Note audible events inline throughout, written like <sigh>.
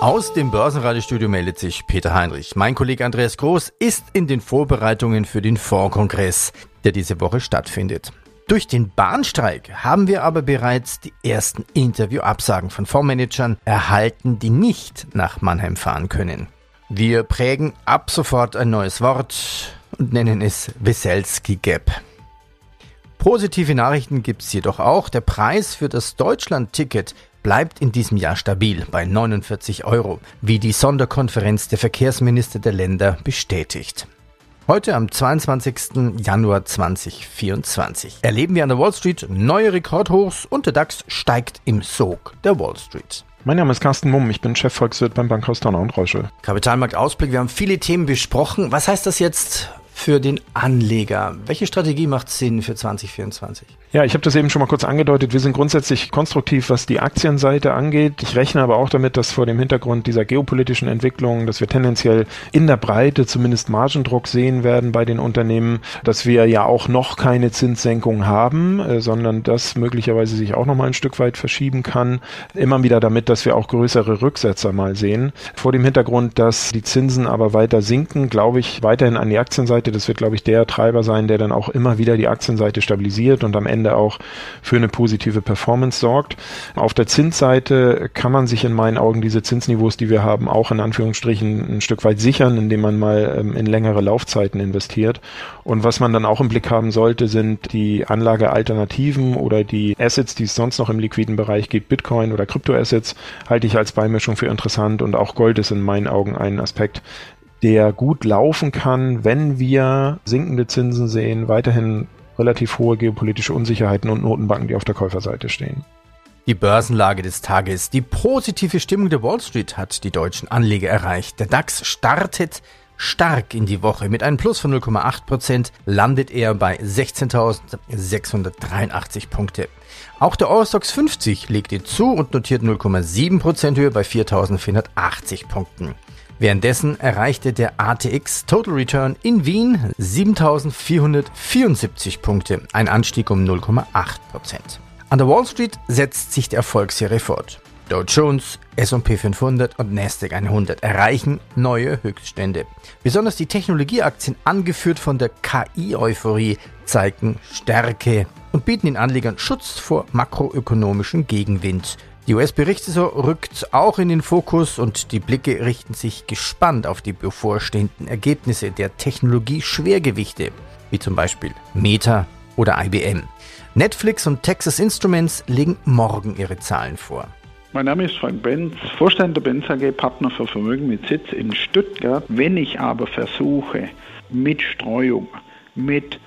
aus dem Börsenradiostudio meldet sich Peter Heinrich. Mein Kollege Andreas Groß ist in den Vorbereitungen für den Fondskongress, der diese Woche stattfindet. Durch den Bahnstreik haben wir aber bereits die ersten Interviewabsagen von Fondsmanagern erhalten, die nicht nach Mannheim fahren können. Wir prägen ab sofort ein neues Wort und nennen es Weselski Gap. Positive Nachrichten gibt's jedoch auch. Der Preis für das Deutschland-Ticket bleibt in diesem Jahr stabil bei 49 Euro, wie die Sonderkonferenz der Verkehrsminister der Länder bestätigt. Heute am 22. Januar 2024 erleben wir an der Wall Street neue Rekordhochs und der DAX steigt im Sog der Wall Street. Mein Name ist Carsten Mumm, ich bin Chefvolkswirt beim Bankhaus Donner und Reuschel. Kapitalmarktausblick, wir haben viele Themen besprochen. Was heißt das jetzt für den Anleger? Welche Strategie macht Sinn für 2024? Ja, ich habe das eben schon mal kurz angedeutet. Wir sind grundsätzlich konstruktiv, was die Aktienseite angeht. Ich rechne aber auch damit, dass vor dem Hintergrund dieser geopolitischen Entwicklung, dass wir tendenziell in der Breite zumindest Margendruck sehen werden bei den Unternehmen, dass wir ja auch noch keine Zinssenkung haben, äh, sondern das möglicherweise sich auch noch mal ein Stück weit verschieben kann. Immer wieder damit, dass wir auch größere Rücksetzer mal sehen. Vor dem Hintergrund, dass die Zinsen aber weiter sinken, glaube ich weiterhin an die Aktienseite. Das wird, glaube ich, der Treiber sein, der dann auch immer wieder die Aktienseite stabilisiert und am Ende Ende auch für eine positive Performance sorgt. Auf der Zinsseite kann man sich in meinen Augen diese Zinsniveaus, die wir haben, auch in Anführungsstrichen ein Stück weit sichern, indem man mal ähm, in längere Laufzeiten investiert. Und was man dann auch im Blick haben sollte, sind die Anlagealternativen oder die Assets, die es sonst noch im liquiden Bereich gibt, Bitcoin oder Kryptoassets, halte ich als Beimischung für interessant und auch Gold ist in meinen Augen ein Aspekt, der gut laufen kann, wenn wir sinkende Zinsen sehen, weiterhin relativ hohe geopolitische Unsicherheiten und Notenbanken, die auf der Käuferseite stehen. Die Börsenlage des Tages. Die positive Stimmung der Wall Street hat die deutschen Anleger erreicht. Der DAX startet stark in die Woche. Mit einem Plus von 0,8 Prozent landet er bei 16.683 Punkte. Auch der Eurostox 50 legte zu und notiert 0,7 Prozent höher bei 4.480 Punkten. Währenddessen erreichte der ATX Total Return in Wien 7474 Punkte, ein Anstieg um 0,8%. An der Wall Street setzt sich die Erfolgsserie fort. Dow Jones, S&P 500 und Nasdaq 100 erreichen neue Höchststände. Besonders die Technologieaktien, angeführt von der KI-Euphorie, zeigen Stärke und bieten den Anlegern Schutz vor makroökonomischem Gegenwind. Die US-Berichtssaison rückt auch in den Fokus und die Blicke richten sich gespannt auf die bevorstehenden Ergebnisse der Technologie-Schwergewichte, wie zum Beispiel Meta oder IBM. Netflix und Texas Instruments legen morgen ihre Zahlen vor. Mein Name ist Frank Benz, Vorstand der Benz AG, Partner für Vermögen mit Sitz in Stuttgart. Wenn ich aber versuche, mit Streuung, mit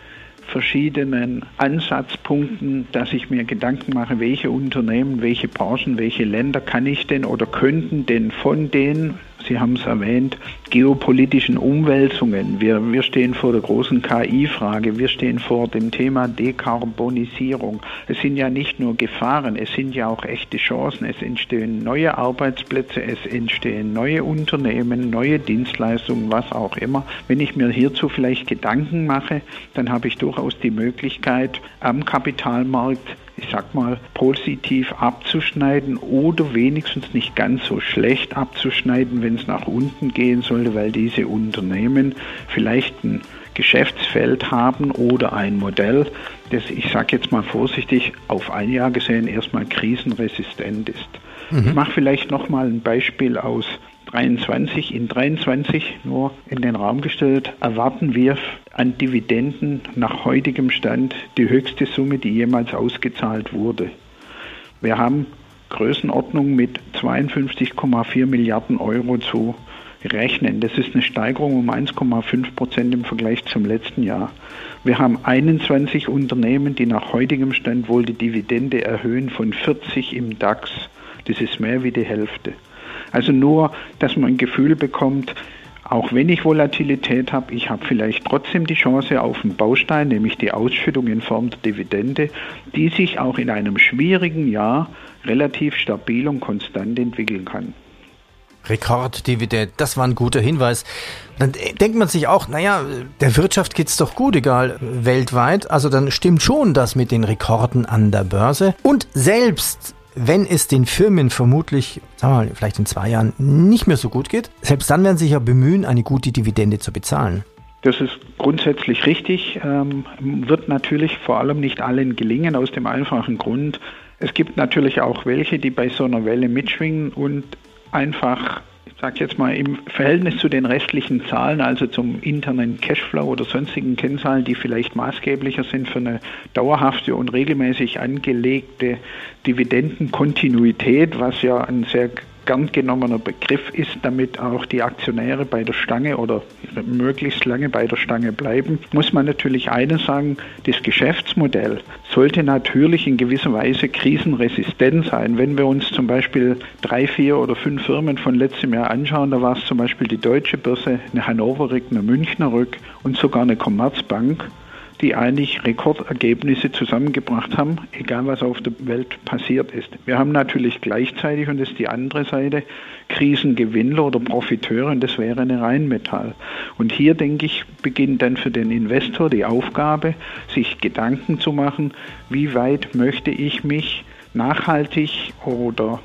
verschiedenen Ansatzpunkten, dass ich mir Gedanken mache, welche Unternehmen, welche Branchen, welche Länder kann ich denn oder könnten denn von den Sie haben es erwähnt, geopolitischen Umwälzungen. Wir, wir stehen vor der großen KI-Frage, wir stehen vor dem Thema Dekarbonisierung. Es sind ja nicht nur Gefahren, es sind ja auch echte Chancen. Es entstehen neue Arbeitsplätze, es entstehen neue Unternehmen, neue Dienstleistungen, was auch immer. Wenn ich mir hierzu vielleicht Gedanken mache, dann habe ich durchaus die Möglichkeit, am Kapitalmarkt ich sag mal, positiv abzuschneiden oder wenigstens nicht ganz so schlecht abzuschneiden, wenn es nach unten gehen sollte, weil diese Unternehmen vielleicht ein Geschäftsfeld haben oder ein Modell, das, ich sage jetzt mal vorsichtig, auf ein Jahr gesehen erstmal krisenresistent ist. Mhm. Ich mache vielleicht nochmal ein Beispiel aus 23. In 23 nur in den Raum gestellt, erwarten wir an Dividenden nach heutigem Stand die höchste Summe, die jemals ausgezahlt wurde. Wir haben Größenordnung mit 52,4 Milliarden Euro zu rechnen. Das ist eine Steigerung um 1,5 Prozent im Vergleich zum letzten Jahr. Wir haben 21 Unternehmen, die nach heutigem Stand wohl die Dividende erhöhen von 40 im DAX. Das ist mehr wie die Hälfte. Also nur, dass man ein Gefühl bekommt, auch wenn ich Volatilität habe, ich habe vielleicht trotzdem die Chance auf einen Baustein, nämlich die Ausschüttung in Form der Dividende, die sich auch in einem schwierigen Jahr relativ stabil und konstant entwickeln kann. Rekorddividende, das war ein guter Hinweis. Dann denkt man sich auch, naja, der Wirtschaft geht's doch gut, egal weltweit. Also dann stimmt schon das mit den Rekorden an der Börse. Und selbst wenn es den Firmen vermutlich, sagen wir mal, vielleicht in zwei Jahren nicht mehr so gut geht, selbst dann werden sie sich ja bemühen, eine gute Dividende zu bezahlen. Das ist grundsätzlich richtig, ähm, wird natürlich vor allem nicht allen gelingen, aus dem einfachen Grund, es gibt natürlich auch welche, die bei so einer Welle mitschwingen und einfach sage jetzt mal, im Verhältnis zu den restlichen Zahlen, also zum internen Cashflow oder sonstigen Kennzahlen, die vielleicht maßgeblicher sind für eine dauerhafte und regelmäßig angelegte Dividendenkontinuität, was ja ein sehr gern genommener Begriff ist, damit auch die Aktionäre bei der Stange oder möglichst lange bei der Stange bleiben, muss man natürlich eines sagen, das Geschäftsmodell sollte natürlich in gewisser Weise krisenresistent sein. Wenn wir uns zum Beispiel drei, vier oder fünf Firmen von letztem Jahr anschauen, da war es zum Beispiel die Deutsche Börse, eine Hannover Rück, eine Münchner Rück und sogar eine Commerzbank, die eigentlich Rekordergebnisse zusammengebracht haben, egal was auf der Welt passiert ist. Wir haben natürlich gleichzeitig, und das ist die andere Seite, Krisengewinnler oder Profiteure, und das wäre eine Rheinmetall. Und hier, denke ich, beginnt dann für den Investor die Aufgabe, sich Gedanken zu machen, wie weit möchte ich mich nachhaltig oder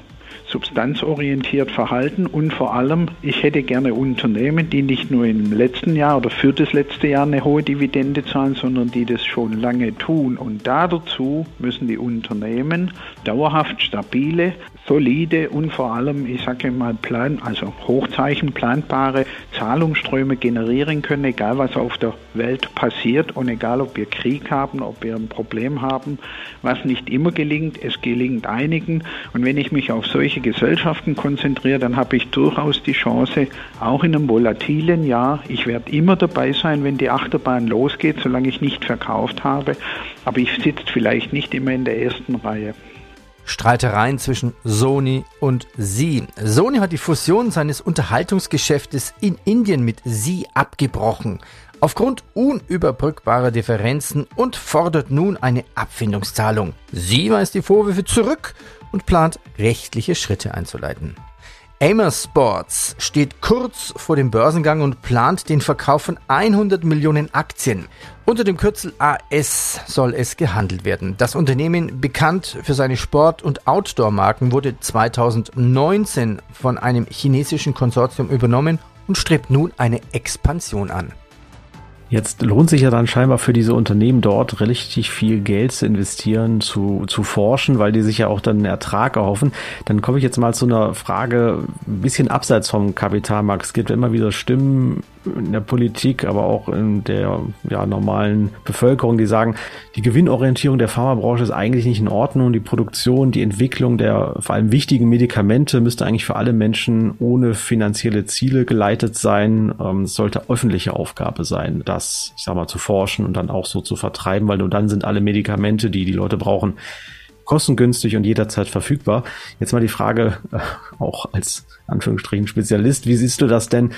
substanzorientiert verhalten und vor allem, ich hätte gerne Unternehmen, die nicht nur im letzten Jahr oder für das letzte Jahr eine hohe Dividende zahlen, sondern die das schon lange tun. Und da dazu müssen die Unternehmen dauerhaft stabile, solide und vor allem, ich sage mal, plan, also Hochzeichen planbare Zahlungsströme generieren können, egal was auf der Welt passiert und egal ob wir Krieg haben, ob wir ein Problem haben, was nicht immer gelingt, es gelingt einigen. Und wenn ich mich auf solche Gesellschaften konzentriere, dann habe ich durchaus die Chance, auch in einem volatilen Jahr, ich werde immer dabei sein, wenn die Achterbahn losgeht, solange ich nicht verkauft habe, aber ich sitze vielleicht nicht immer in der ersten Reihe. Streitereien zwischen Sony und Sie. Sony hat die Fusion seines Unterhaltungsgeschäftes in Indien mit Sie abgebrochen. Aufgrund unüberbrückbarer Differenzen und fordert nun eine Abfindungszahlung. Sie weist die Vorwürfe zurück und plant rechtliche Schritte einzuleiten. Amer Sports steht kurz vor dem Börsengang und plant den Verkauf von 100 Millionen Aktien. Unter dem Kürzel AS soll es gehandelt werden. Das Unternehmen, bekannt für seine Sport- und Outdoor-Marken, wurde 2019 von einem chinesischen Konsortium übernommen und strebt nun eine Expansion an. Jetzt lohnt sich ja dann scheinbar für diese Unternehmen dort richtig viel Geld zu investieren, zu, zu forschen, weil die sich ja auch dann einen Ertrag erhoffen. Dann komme ich jetzt mal zu einer Frage ein bisschen abseits vom Kapitalmarkt. Es gibt immer wieder Stimmen in der Politik, aber auch in der ja, normalen Bevölkerung, die sagen, die Gewinnorientierung der Pharmabranche ist eigentlich nicht in Ordnung. Die Produktion, die Entwicklung der vor allem wichtigen Medikamente müsste eigentlich für alle Menschen ohne finanzielle Ziele geleitet sein. Ähm, es sollte öffentliche Aufgabe sein, das, ich sag mal, zu forschen und dann auch so zu vertreiben, weil nur dann sind alle Medikamente, die die Leute brauchen, kostengünstig und jederzeit verfügbar. Jetzt mal die Frage, äh, auch als Anführungsstrichen Spezialist, wie siehst du das denn?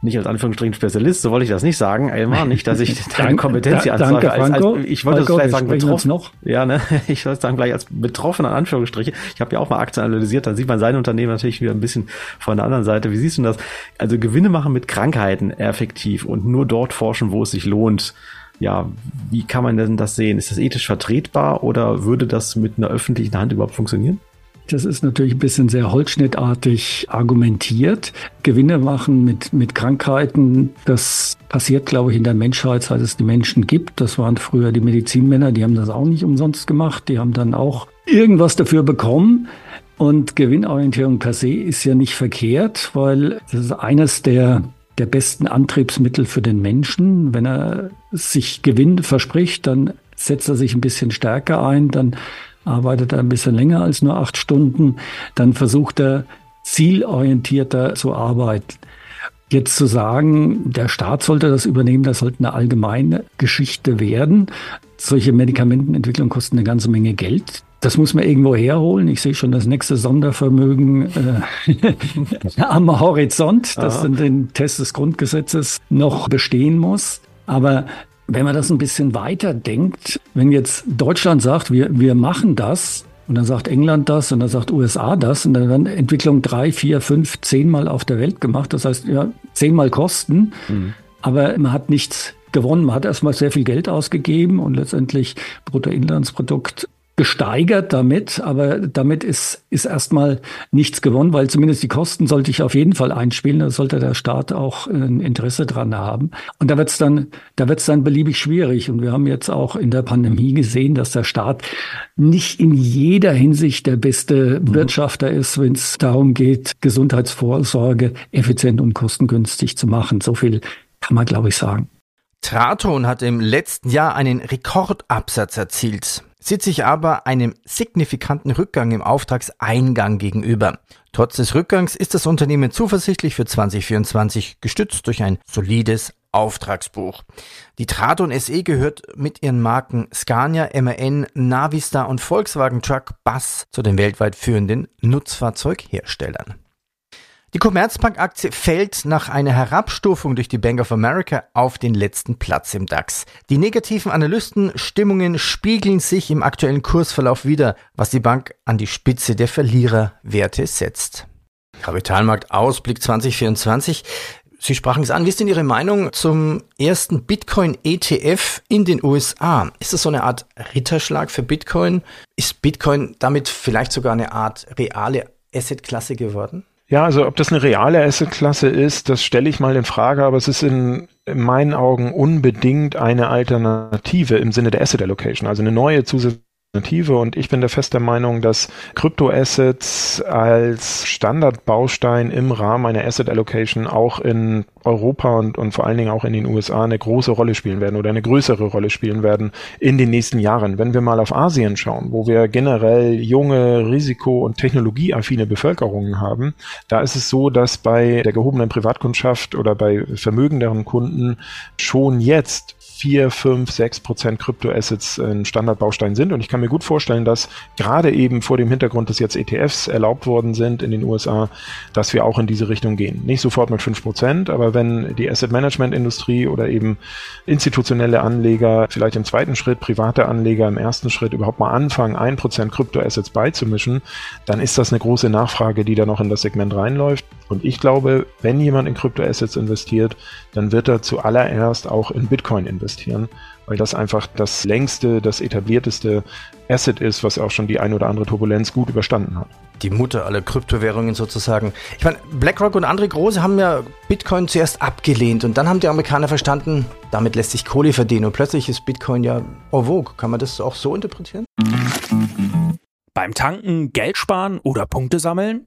Nicht als Anführungsstrichen Spezialist, so wollte ich das nicht sagen, Elmar, nicht, dass ich <laughs> deine Kompetenz hier anzweifle. Als, als, ich wollte Franco, vielleicht sagen, betroffen. Noch. Ja, ne, <laughs> ich wollte sagen, gleich als betroffener Anführungsstriche. Ich habe ja auch mal Aktien analysiert, da sieht man sein Unternehmen natürlich wieder ein bisschen von der anderen Seite. Wie siehst du das? Also Gewinne machen mit Krankheiten effektiv und nur dort forschen, wo es sich lohnt. Ja, wie kann man denn das sehen? Ist das ethisch vertretbar oder würde das mit einer öffentlichen Hand überhaupt funktionieren? Das ist natürlich ein bisschen sehr holzschnittartig argumentiert. Gewinne machen mit, mit Krankheiten, das passiert, glaube ich, in der Menschheit, seit es die Menschen gibt. Das waren früher die Medizinmänner, die haben das auch nicht umsonst gemacht. Die haben dann auch irgendwas dafür bekommen. Und Gewinnorientierung per se ist ja nicht verkehrt, weil das ist eines der der besten Antriebsmittel für den Menschen. Wenn er sich Gewinn verspricht, dann setzt er sich ein bisschen stärker ein, dann arbeitet er ein bisschen länger als nur acht Stunden, dann versucht er zielorientierter zu arbeiten. Jetzt zu sagen, der Staat sollte das übernehmen, das sollte eine allgemeine Geschichte werden. Solche Medikamentenentwicklungen kosten eine ganze Menge Geld. Das muss man irgendwo herholen. Ich sehe schon das nächste Sondervermögen äh, <laughs> am Horizont, das in den Test des Grundgesetzes noch bestehen muss. Aber wenn man das ein bisschen weiter denkt, wenn jetzt Deutschland sagt, wir, wir machen das, und dann sagt England das und dann sagt USA das und dann werden Entwicklungen drei, vier, fünf, zehnmal auf der Welt gemacht. Das heißt, ja, zehnmal Kosten, mhm. aber man hat nichts gewonnen. Man hat erstmal sehr viel Geld ausgegeben und letztendlich Bruttoinlandsprodukt gesteigert damit, aber damit ist, ist erstmal nichts gewonnen, weil zumindest die Kosten sollte ich auf jeden Fall einspielen, da sollte der Staat auch ein Interesse dran haben. Und da wird es dann, da wird es dann beliebig schwierig. Und wir haben jetzt auch in der Pandemie gesehen, dass der Staat nicht in jeder Hinsicht der beste mhm. Wirtschafter ist, wenn es darum geht, Gesundheitsvorsorge effizient und kostengünstig zu machen. So viel kann man, glaube ich, sagen. Traton hat im letzten Jahr einen Rekordabsatz erzielt sieht sich aber einem signifikanten Rückgang im Auftragseingang gegenüber. Trotz des Rückgangs ist das Unternehmen zuversichtlich für 2024 gestützt durch ein solides Auftragsbuch. Die Traton SE gehört mit ihren Marken Scania, MAN, Navistar und Volkswagen Truck Bus zu den weltweit führenden Nutzfahrzeugherstellern. Die Commerzbank-Aktie fällt nach einer Herabstufung durch die Bank of America auf den letzten Platz im DAX. Die negativen Analystenstimmungen spiegeln sich im aktuellen Kursverlauf wider, was die Bank an die Spitze der Verliererwerte setzt. Kapitalmarktausblick 2024. Sie sprachen es an. Wie ist denn Ihre Meinung zum ersten Bitcoin-ETF in den USA? Ist das so eine Art Ritterschlag für Bitcoin? Ist Bitcoin damit vielleicht sogar eine Art reale Assetklasse geworden? Ja, also ob das eine reale Assetklasse ist, das stelle ich mal in Frage, aber es ist in, in meinen Augen unbedingt eine Alternative im Sinne der Asset Allocation, also eine neue zusätzliche und ich bin der fester Meinung, dass Kryptoassets als Standardbaustein im Rahmen einer Asset Allocation auch in Europa und, und vor allen Dingen auch in den USA eine große Rolle spielen werden oder eine größere Rolle spielen werden in den nächsten Jahren. Wenn wir mal auf Asien schauen, wo wir generell junge, risiko- und technologieaffine Bevölkerungen haben, da ist es so, dass bei der gehobenen Privatkundschaft oder bei vermögenderen Kunden schon jetzt vier, fünf, sechs Prozent Kryptoassets ein Standardbaustein sind. Und ich kann mir gut vorstellen, dass gerade eben vor dem Hintergrund, dass jetzt ETFs erlaubt worden sind in den USA, dass wir auch in diese Richtung gehen. Nicht sofort mit fünf Prozent, aber wenn die Asset Management Industrie oder eben institutionelle Anleger, vielleicht im zweiten Schritt private Anleger im ersten Schritt überhaupt mal anfangen, ein Prozent Kryptoassets beizumischen, dann ist das eine große Nachfrage, die da noch in das Segment reinläuft. Und ich glaube, wenn jemand in Kryptoassets investiert, dann wird er zuallererst auch in Bitcoin investieren, weil das einfach das längste, das etablierteste Asset ist, was auch schon die ein oder andere Turbulenz gut überstanden hat. Die Mutter aller Kryptowährungen sozusagen. Ich meine, BlackRock und andere große haben ja Bitcoin zuerst abgelehnt und dann haben die Amerikaner verstanden, damit lässt sich Kohle verdienen und plötzlich ist Bitcoin ja en vogue. Kann man das auch so interpretieren? Beim Tanken Geld sparen oder Punkte sammeln?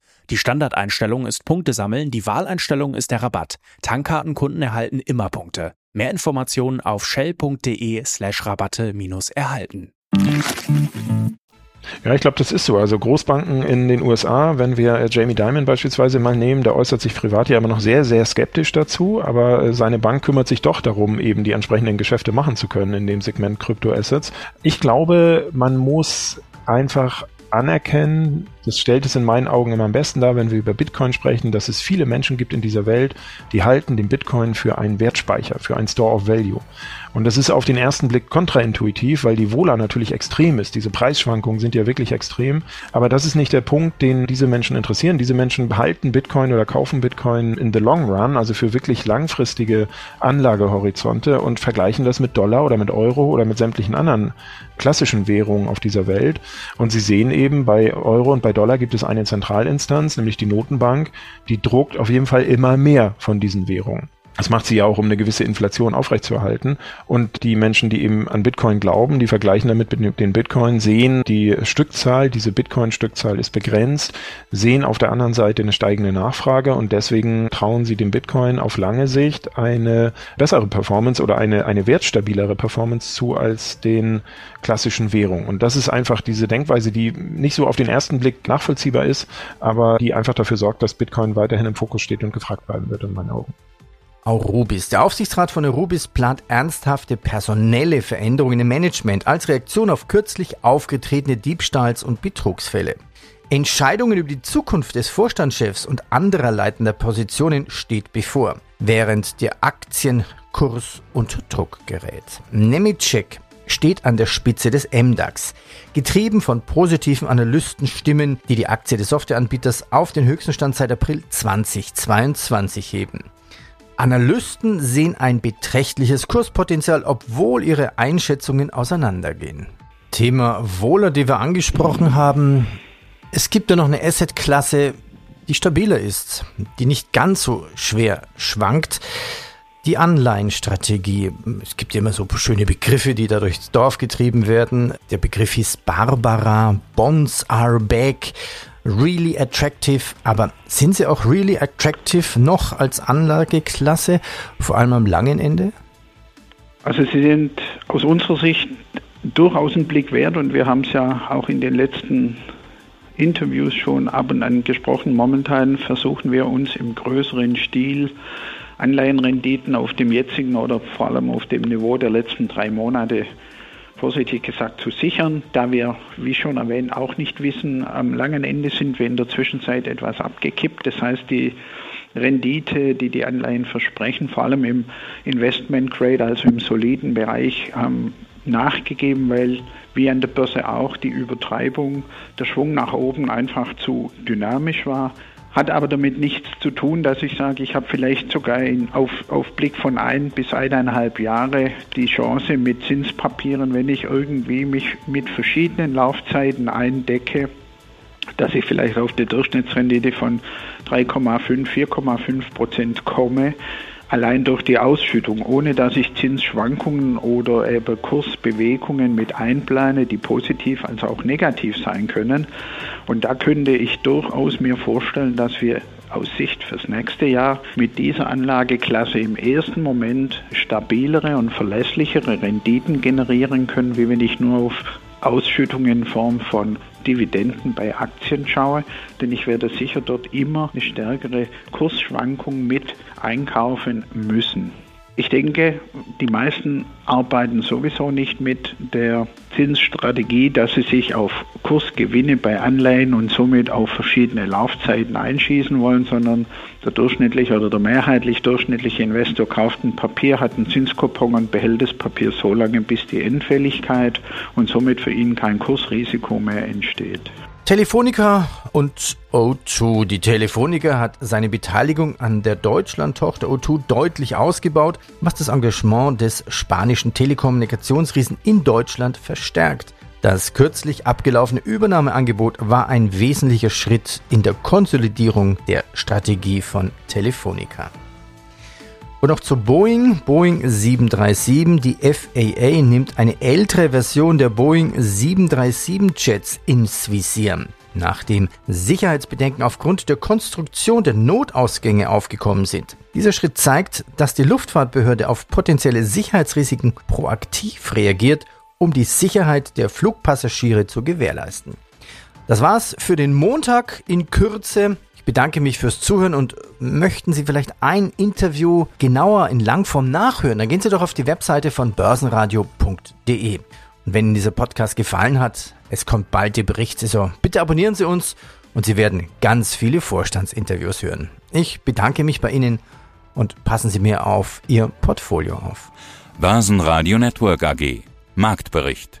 Die Standardeinstellung ist Punkte sammeln, die Wahleinstellung ist der Rabatt. Tankkartenkunden erhalten immer Punkte. Mehr Informationen auf shell.de slash Rabatte minus erhalten. Ja, ich glaube, das ist so. Also Großbanken in den USA, wenn wir äh, Jamie Dimon beispielsweise mal nehmen, der äußert sich privat ja immer noch sehr, sehr skeptisch dazu, aber äh, seine Bank kümmert sich doch darum, eben die entsprechenden Geschäfte machen zu können in dem Segment Kryptoassets. Ich glaube, man muss einfach anerkennen, das stellt es in meinen Augen immer am besten dar, wenn wir über Bitcoin sprechen, dass es viele Menschen gibt in dieser Welt, die halten den Bitcoin für einen Wertspeicher, für einen Store of Value. Und das ist auf den ersten Blick kontraintuitiv, weil die Wohler natürlich extrem ist. Diese Preisschwankungen sind ja wirklich extrem. Aber das ist nicht der Punkt, den diese Menschen interessieren. Diese Menschen behalten Bitcoin oder kaufen Bitcoin in the long run, also für wirklich langfristige Anlagehorizonte und vergleichen das mit Dollar oder mit Euro oder mit sämtlichen anderen klassischen Währungen auf dieser Welt. Und sie sehen eben bei Euro und bei Dollar gibt es eine Zentralinstanz, nämlich die Notenbank, die druckt auf jeden Fall immer mehr von diesen Währungen. Das macht sie ja auch, um eine gewisse Inflation aufrechtzuerhalten. Und die Menschen, die eben an Bitcoin glauben, die vergleichen damit mit den Bitcoin, sehen die Stückzahl, diese Bitcoin-Stückzahl ist begrenzt, sehen auf der anderen Seite eine steigende Nachfrage und deswegen trauen sie dem Bitcoin auf lange Sicht eine bessere Performance oder eine, eine wertstabilere Performance zu als den klassischen Währungen. Und das ist einfach diese Denkweise, die nicht so auf den ersten Blick nachvollziehbar ist, aber die einfach dafür sorgt, dass Bitcoin weiterhin im Fokus steht und gefragt bleiben wird in meinen Augen. Aurubis. Der Aufsichtsrat von Aurubis plant ernsthafte personelle Veränderungen im Management als Reaktion auf kürzlich aufgetretene Diebstahls- und Betrugsfälle. Entscheidungen über die Zukunft des Vorstandschefs und anderer leitender Positionen steht bevor, während der Aktienkurs unter Druck gerät. Nemitschek steht an der Spitze des MDAX, getrieben von positiven Analystenstimmen, die die Aktie des Softwareanbieters auf den höchsten Stand seit April 2022 heben. Analysten sehen ein beträchtliches Kurspotenzial, obwohl ihre Einschätzungen auseinandergehen. Thema Wohler, die wir angesprochen haben. Es gibt ja noch eine Assetklasse, die stabiler ist, die nicht ganz so schwer schwankt. Die Anleihenstrategie. Es gibt ja immer so schöne Begriffe, die da durchs Dorf getrieben werden. Der Begriff hieß Barbara, Bonds are back really attractive, aber sind sie auch really attractive noch als Anlageklasse, vor allem am langen Ende? Also sie sind aus unserer Sicht durchaus einen Blick wert und wir haben es ja auch in den letzten Interviews schon ab und an gesprochen. Momentan versuchen wir uns im größeren Stil Anleihenrenditen auf dem jetzigen oder vor allem auf dem Niveau der letzten drei Monate vorsichtig gesagt zu sichern, da wir, wie schon erwähnt, auch nicht wissen, am langen Ende sind wir in der Zwischenzeit etwas abgekippt. Das heißt, die Rendite, die die Anleihen versprechen, vor allem im Investment Grade, also im soliden Bereich, haben nachgegeben, weil wie an der Börse auch die Übertreibung, der Schwung nach oben einfach zu dynamisch war. Hat aber damit nichts zu tun, dass ich sage, ich habe vielleicht sogar in, auf, auf Blick von ein bis eineinhalb Jahre die Chance mit Zinspapieren, wenn ich irgendwie mich mit verschiedenen Laufzeiten eindecke, dass ich vielleicht auf die Durchschnittsrendite von 3,5, 4,5 Prozent komme, allein durch die Ausschüttung, ohne dass ich Zinsschwankungen oder eben Kursbewegungen mit einplane, die positiv als auch negativ sein können. Und da könnte ich durchaus mir vorstellen, dass wir aus Sicht fürs nächste Jahr mit dieser Anlageklasse im ersten Moment stabilere und verlässlichere Renditen generieren können, wie wenn ich nur auf Ausschüttungen in Form von Dividenden bei Aktien schaue, denn ich werde sicher dort immer eine stärkere Kursschwankung mit einkaufen müssen. Ich denke, die meisten arbeiten sowieso nicht mit der Zinsstrategie, dass sie sich auf Kursgewinne bei Anleihen und somit auf verschiedene Laufzeiten einschießen wollen, sondern der durchschnittliche oder der mehrheitlich durchschnittliche Investor kauft ein Papier, hat einen Zinskupon und behält das Papier so lange, bis die Endfälligkeit und somit für ihn kein Kursrisiko mehr entsteht. Telefonica und O2. Die Telefonica hat seine Beteiligung an der Deutschland-Tochter O2 deutlich ausgebaut, was das Engagement des spanischen Telekommunikationsriesen in Deutschland verstärkt. Das kürzlich abgelaufene Übernahmeangebot war ein wesentlicher Schritt in der Konsolidierung der Strategie von Telefonica. Und noch zu Boeing, Boeing 737. Die FAA nimmt eine ältere Version der Boeing 737 Jets ins Visier. Nachdem Sicherheitsbedenken aufgrund der Konstruktion der Notausgänge aufgekommen sind. Dieser Schritt zeigt, dass die Luftfahrtbehörde auf potenzielle Sicherheitsrisiken proaktiv reagiert, um die Sicherheit der Flugpassagiere zu gewährleisten. Das war's für den Montag in Kürze. Ich bedanke mich fürs Zuhören und möchten Sie vielleicht ein Interview genauer in Langform nachhören, dann gehen Sie doch auf die Webseite von börsenradio.de. Und wenn Ihnen dieser Podcast gefallen hat, es kommt bald die Berichtssaison. Bitte abonnieren Sie uns und Sie werden ganz viele Vorstandsinterviews hören. Ich bedanke mich bei Ihnen und passen Sie mir auf Ihr Portfolio auf. Börsenradio Network AG Marktbericht